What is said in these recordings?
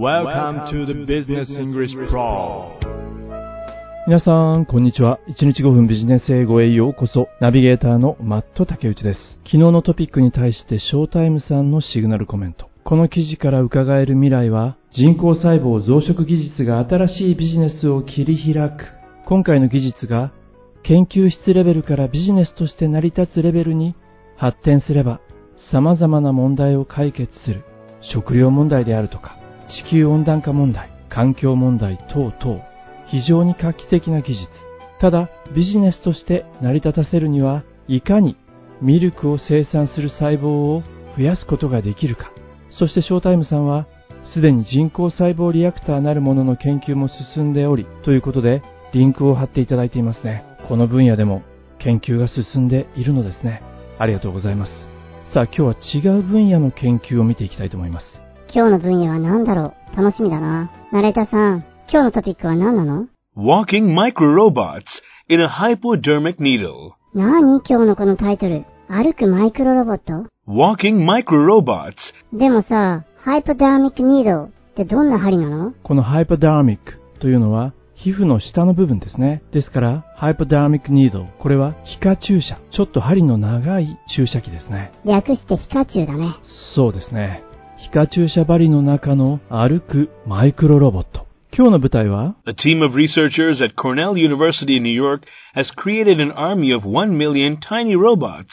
Welcome to the Business English Pro 皆さん、こんにちは。1日5分ビジネス英語へようこそ。ナビゲーターのマット竹内です。昨日のトピックに対してショータイムさんのシグナルコメント。この記事から伺える未来は、人工細胞増殖技術が新しいビジネスを切り開く。今回の技術が、研究室レベルからビジネスとして成り立つレベルに発展すれば、様々な問題を解決する。食料問題であるとか、地球温暖化問題、環境問題等々、非常に画期的な技術。ただ、ビジネスとして成り立たせるには、いかにミルクを生産する細胞を増やすことができるか。そしてショータイムさんは、すでに人工細胞リアクターなるものの研究も進んでおり、ということで、リンクを貼っていただいていますね。この分野でも研究が進んでいるのですね。ありがとうございます。さあ、今日は違う分野の研究を見ていきたいと思います。今日の分野は何だろう？楽しみだな。ナレーターさん、今日のトピックは何なの？Walking Microrobots in a Hypodermic Needle 何？今日のこのタイトル。歩くマイクロロボット？Walking Microrobots でもさ、ハイポダーミックニードルってどんな針なの？このハイポダーミックというのは皮膚の下の部分ですね。ですから、ハイポダーミックニードル。これは皮下注射。ちょっと針の長い注射器ですね。略して皮下注だね。そうですね。皮下注射針の中の歩くマイクロロボット。今日の舞台は A team of researchers at Cornell University in New York has created an army of one million tiny robots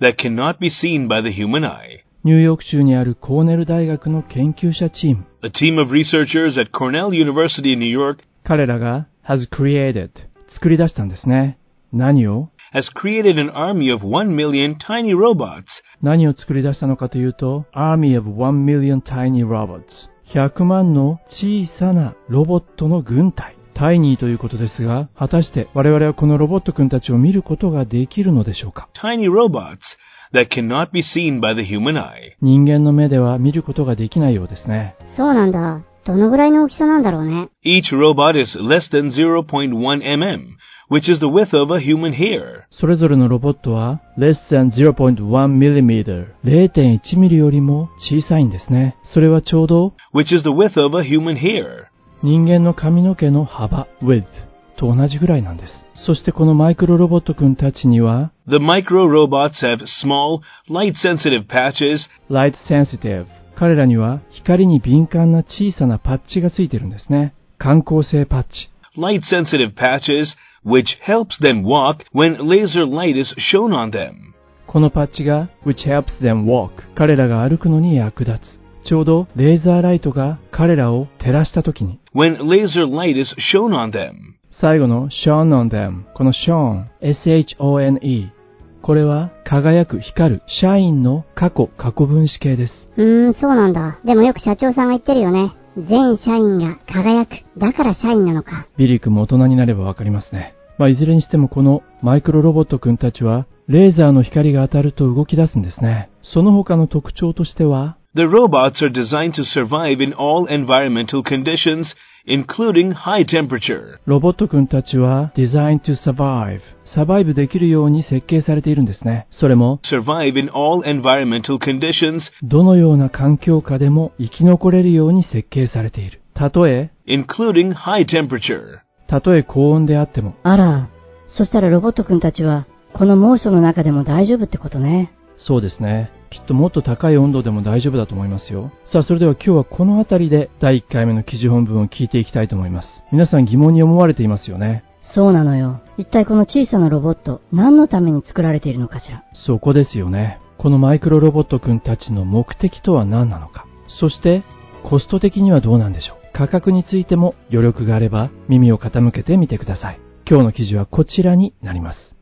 that cannot be seen by the human eye. ニューヨーク州にあるコーネル大学の研究者チーム。A team of researchers at Cornell University in New York 彼らが has created 作り出したんですね。何を has created an army of one million tiny robots 何を作り出したのかというと Army of 1 million tiny robots 100万の小さなロボットの軍隊タイニーということですが果たして我々はこのロボット君たちを見ることができるのでしょうか tiny robots that cannot be seen by the human eye. 人間の目では見ることができないようですねそうなんだ。どのぐらいの大きさなんだろうね。Each robot is less than 0.1 mm, which is the width of a human hair. それぞれのロボットは less than 0.1mm 0.1ミリよりも小さいんですねそれはちょうど which is the width of a human hair. 人間の髪の毛の幅 width と同じぐらいなんですそしてこのマイクロロボットくんたちには The micro robots have small, light sensitive patches light sensitive 彼らには光に敏感な小さなパッチがついてるんですね感光性パッチ light sensitive patches which helps them walk when laser light is shown on them. このパッチが which helps them walk 彼らが歩くのに役立つちょうどレーザーライトが彼らを照らした時に When laser light is shown on them. 最後の shone on them この shone shone これは輝く光る社員の過去過去分子形ですうーん、そうなんだ。でもよく社長さんが言ってるよね。全社員が輝く。だから社員なのか。ビリー君も大人になればわかりますね。まあ、いずれにしてもこのマイクロロボット君たちは、レーザーの光が当たると動き出すんですね。その他の特徴としては、The robots are designed to survive in all environmental conditions, including high temperature. ロボット君たちは designed to survive サバイブできるように設計されているんですね。それも、Survive in all environmental conditions, どのような環境下でも生き残れるように設計されている。たとえ、including high temperature. たとえ高温であっても、あら、そしたらロボットくんたちは、この猛暑の中でも大丈夫ってことね。そうですね。きっともっと高い温度でも大丈夫だと思いますよ。さあ、それでは今日はこの辺りで第1回目の記事本文を聞いていきたいと思います。皆さん疑問に思われていますよね。そうなのよ。一体この小さなロボット、何のために作られているのかしら？そこですよね。このマイクロロボットくんたちの目的とは何なのか。そして、コスト的にはどうなんでしょう。価格についても余力があれば耳を傾けてみてください。今日の記事はこちらになります。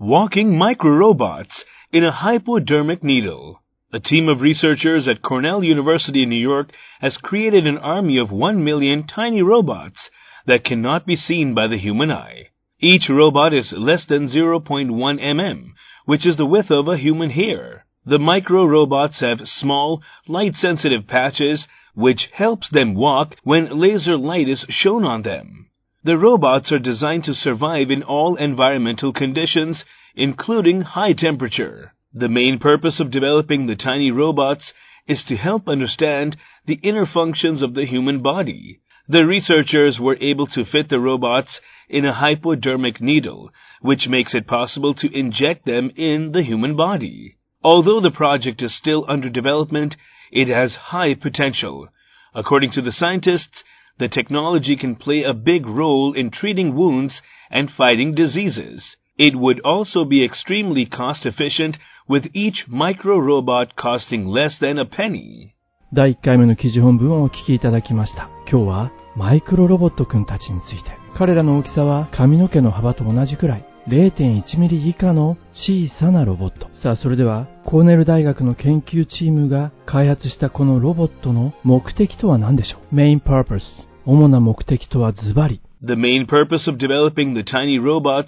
Walking microrobots in a hypodermic needle. A team of researchers at Cornell University in New York has created an army of one million tiny robots that cannot be seen by the human eye. Each robot is less than 0.1 mm, which is the width of a human hair. The micro robots have small, light sensitive patches which helps them walk when laser light is shown on them. The robots are designed to survive in all environmental conditions, including high temperature. The main purpose of developing the tiny robots is to help understand the inner functions of the human body. The researchers were able to fit the robots in a hypodermic needle, which makes it possible to inject them in the human body. Although the project is still under development, it has high potential. According to the scientists, the technology can play a big role in treating wounds and fighting diseases. It would also be extremely cost efficient with each micro robot costing less than a penny. 第1回目の記事本文をお聞きいただきました。今日はマイクロロボットくんたちについて。彼らの大きさは髪の毛の幅と同じくらい。0.1ミリ以下の小さなロボット。さあ、それでは、コーネル大学の研究チームが開発したこのロボットの目的とは何でしょう ?main purpose。主な目的とはズバリ。The main purpose of developing the tiny robots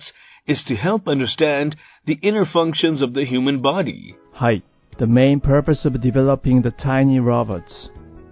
is to help understand the inner functions of the human body. はい。The main purpose of developing the tiny robots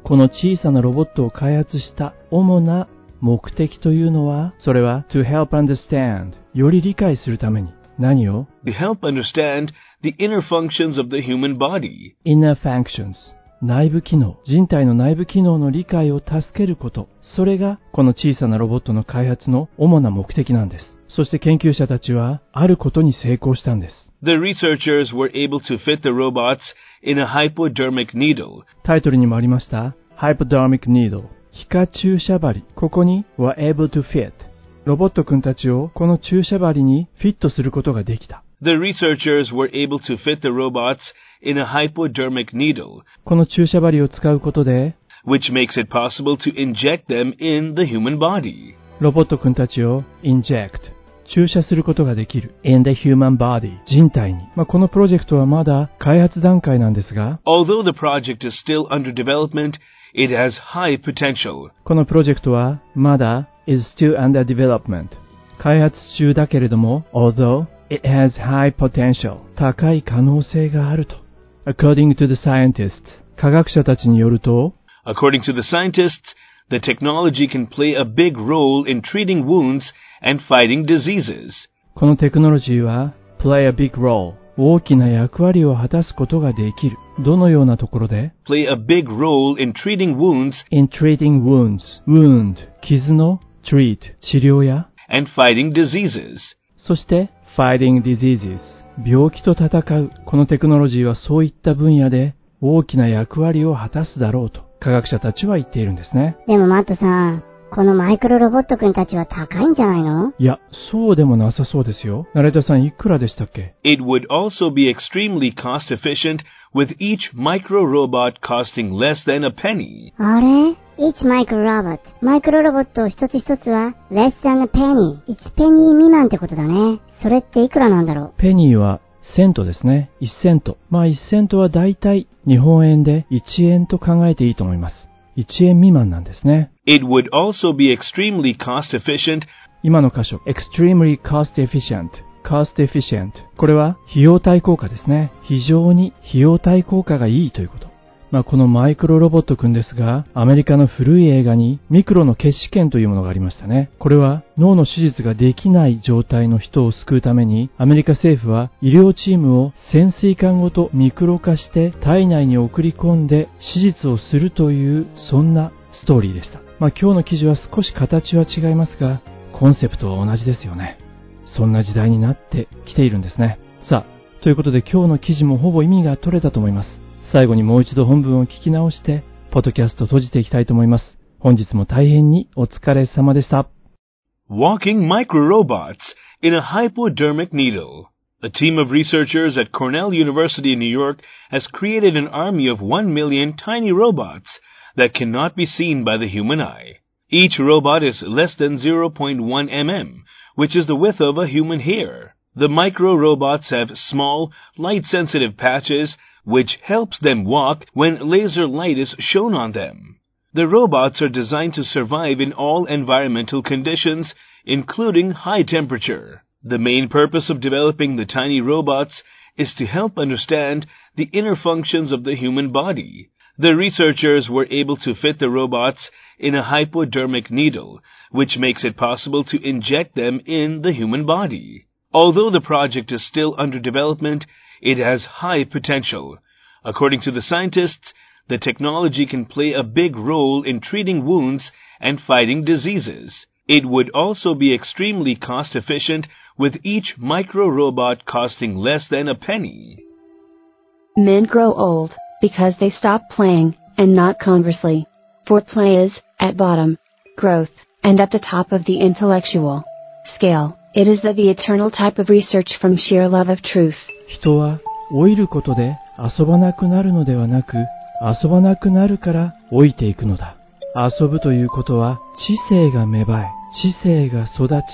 この小さなロボットを開発した主な目的というのは、それは to help understand より理解するために何を To help understand the inner functions of the human body. inner functions 内部機能、人体の内部機能の理解を助けること。それがこの小さなロボットの開発の主な目的なんです。そして研究者たちはあることに成功したんです。The researchers were able to fit the robots in a hypodermic needle. タイトルにもありました Hypodermic Needle 皮下注射針ここに were able to fit ロボットくんたちをこの注射針にフィットすることができた The researchers were able to fit the robots in a hypodermic needle, この注射針を使うことで which makes it possible to inject them in the human body. ロボットくんたちを inject 注射することができる in the human body 人体に、まあ、このプロジェクトはまだ開発段階なんですが Although the project is still under development, it has high potential. このプロジェクトはまだ is still under development 開発中だけれども although it has high potential 高い可能性があると according to the scientists 科学者たちによると According to the scientists, the technology can play a big role in treating wounds and fighting diseases. このテクノロジーは play a big role 大きな役割を果たすことができるどのようなところで Play a big role in treating wounds in treating wounds wound 傷の treat 治療や and fighting diseases. そして fighting diseases 病気と戦うこのテクノロジーはそういった分野で大きな役割を果たすだろうと科学者たちは言っているんですねでもマットさん、このマイクロロボットくんたちは高いんじゃないの？いやそうでもなさそうですよナレーターさんいくらでしたっけ？It would also be extremely cost efficient with each micro robot costing less than a penny. あれ ?each micro robot. マイクロロボット一つ一つは less than a penny. 1ペニー未満ってことだね。それっていくらなんだろう？ペニーはセントですね。1セント。まあ1セントはだいたい日本円で1円と考えていいと思います。1円未満なんですね。It would also be extremely cost efficient 今の箇所、extremely cost efficient。cost efficient。これは費用対効果ですね。非常に費用対効果がいいということ。まあ、このマイクロロボットくんですが、アメリカの古い映画にミクロの決死剣というものがありましたね。これは脳の手術ができない状態の人を救うために、アメリカ政府は医療チームを潜水艦ごとミクロ化して体内に送り込んで手術をするという、そんなストーリーでした。まあ、今日の記事は少し形は違いますが、コンセプトは同じですよね。そんな時代になってきているんですね。さあ、ということで今日の記事もほぼ意味が取れたと思います。最後にもう一度本文を聞き直して、ポッドキャストを閉じていきたいと思います。本日も大変にお疲れ様でした。 walking microrobots in a hypodermic needle. A team of researchers at Cornell University in New York has created an army of one million tiny robots that cannot be seen by the human eye. Each robot is less than 0.1 mm, which is the width of a human hair. The micro robots have small, light sensitive patches which helps them walk when laser light is shown on them. The robots are designed to survive in all environmental conditions, including high temperature. The main purpose of developing the tiny robots is to help understand the inner functions of the human body. The researchers were able to fit the robots in a hypodermic needle, which makes it possible to inject them in the human body. Although the project is still under development, it has high potential. According to the scientists, the technology can play a big role in treating wounds and fighting diseases. It would also be extremely cost efficient with each micro robot costing less than a penny. Men grow old because they stop playing, and not conversely. For play is, at bottom, growth, and at the top of the intellectual scale, it is of the eternal type of research from sheer love of truth. 人は老いることで遊ばなくなるのではなく、遊ばなくなるから老いていくのだ。遊ぶということは知性が芽生え、知性が育ち、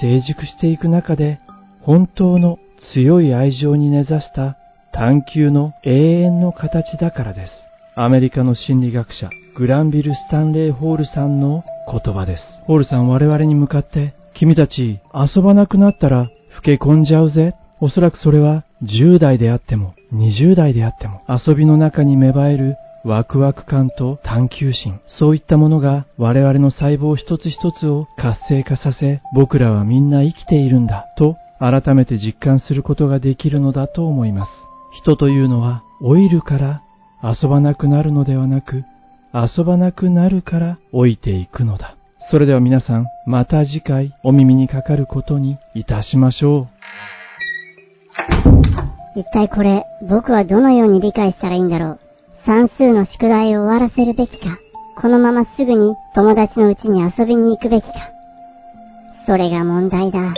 成熟していく中で、本当の強い愛情に根ざした探求の永遠の形だからです。アメリカの心理学者、グランビル・スタンレー・ホールさんの言葉です。ホールさん我々に向かって、君たち遊ばなくなったら老け込んじゃうぜ。おそらくそれは10代であっても20代であっても遊びの中に芽生えるワクワク感と探求心、そういったものが我々の細胞一つ一つを活性化させ、僕らはみんな生きているんだと改めて実感することができるのだと思います。人というのは老いるから遊ばなくなるのではなく、遊ばなくなるから老いていくのだ。それでは皆さん、また次回お耳にかかることにいたしましょう。一体これ、僕はどのように理解したらいいんだろう？算数の宿題を終わらせるべきか、このまますぐに友達のうちに遊びに行くべきか？それが問題だ。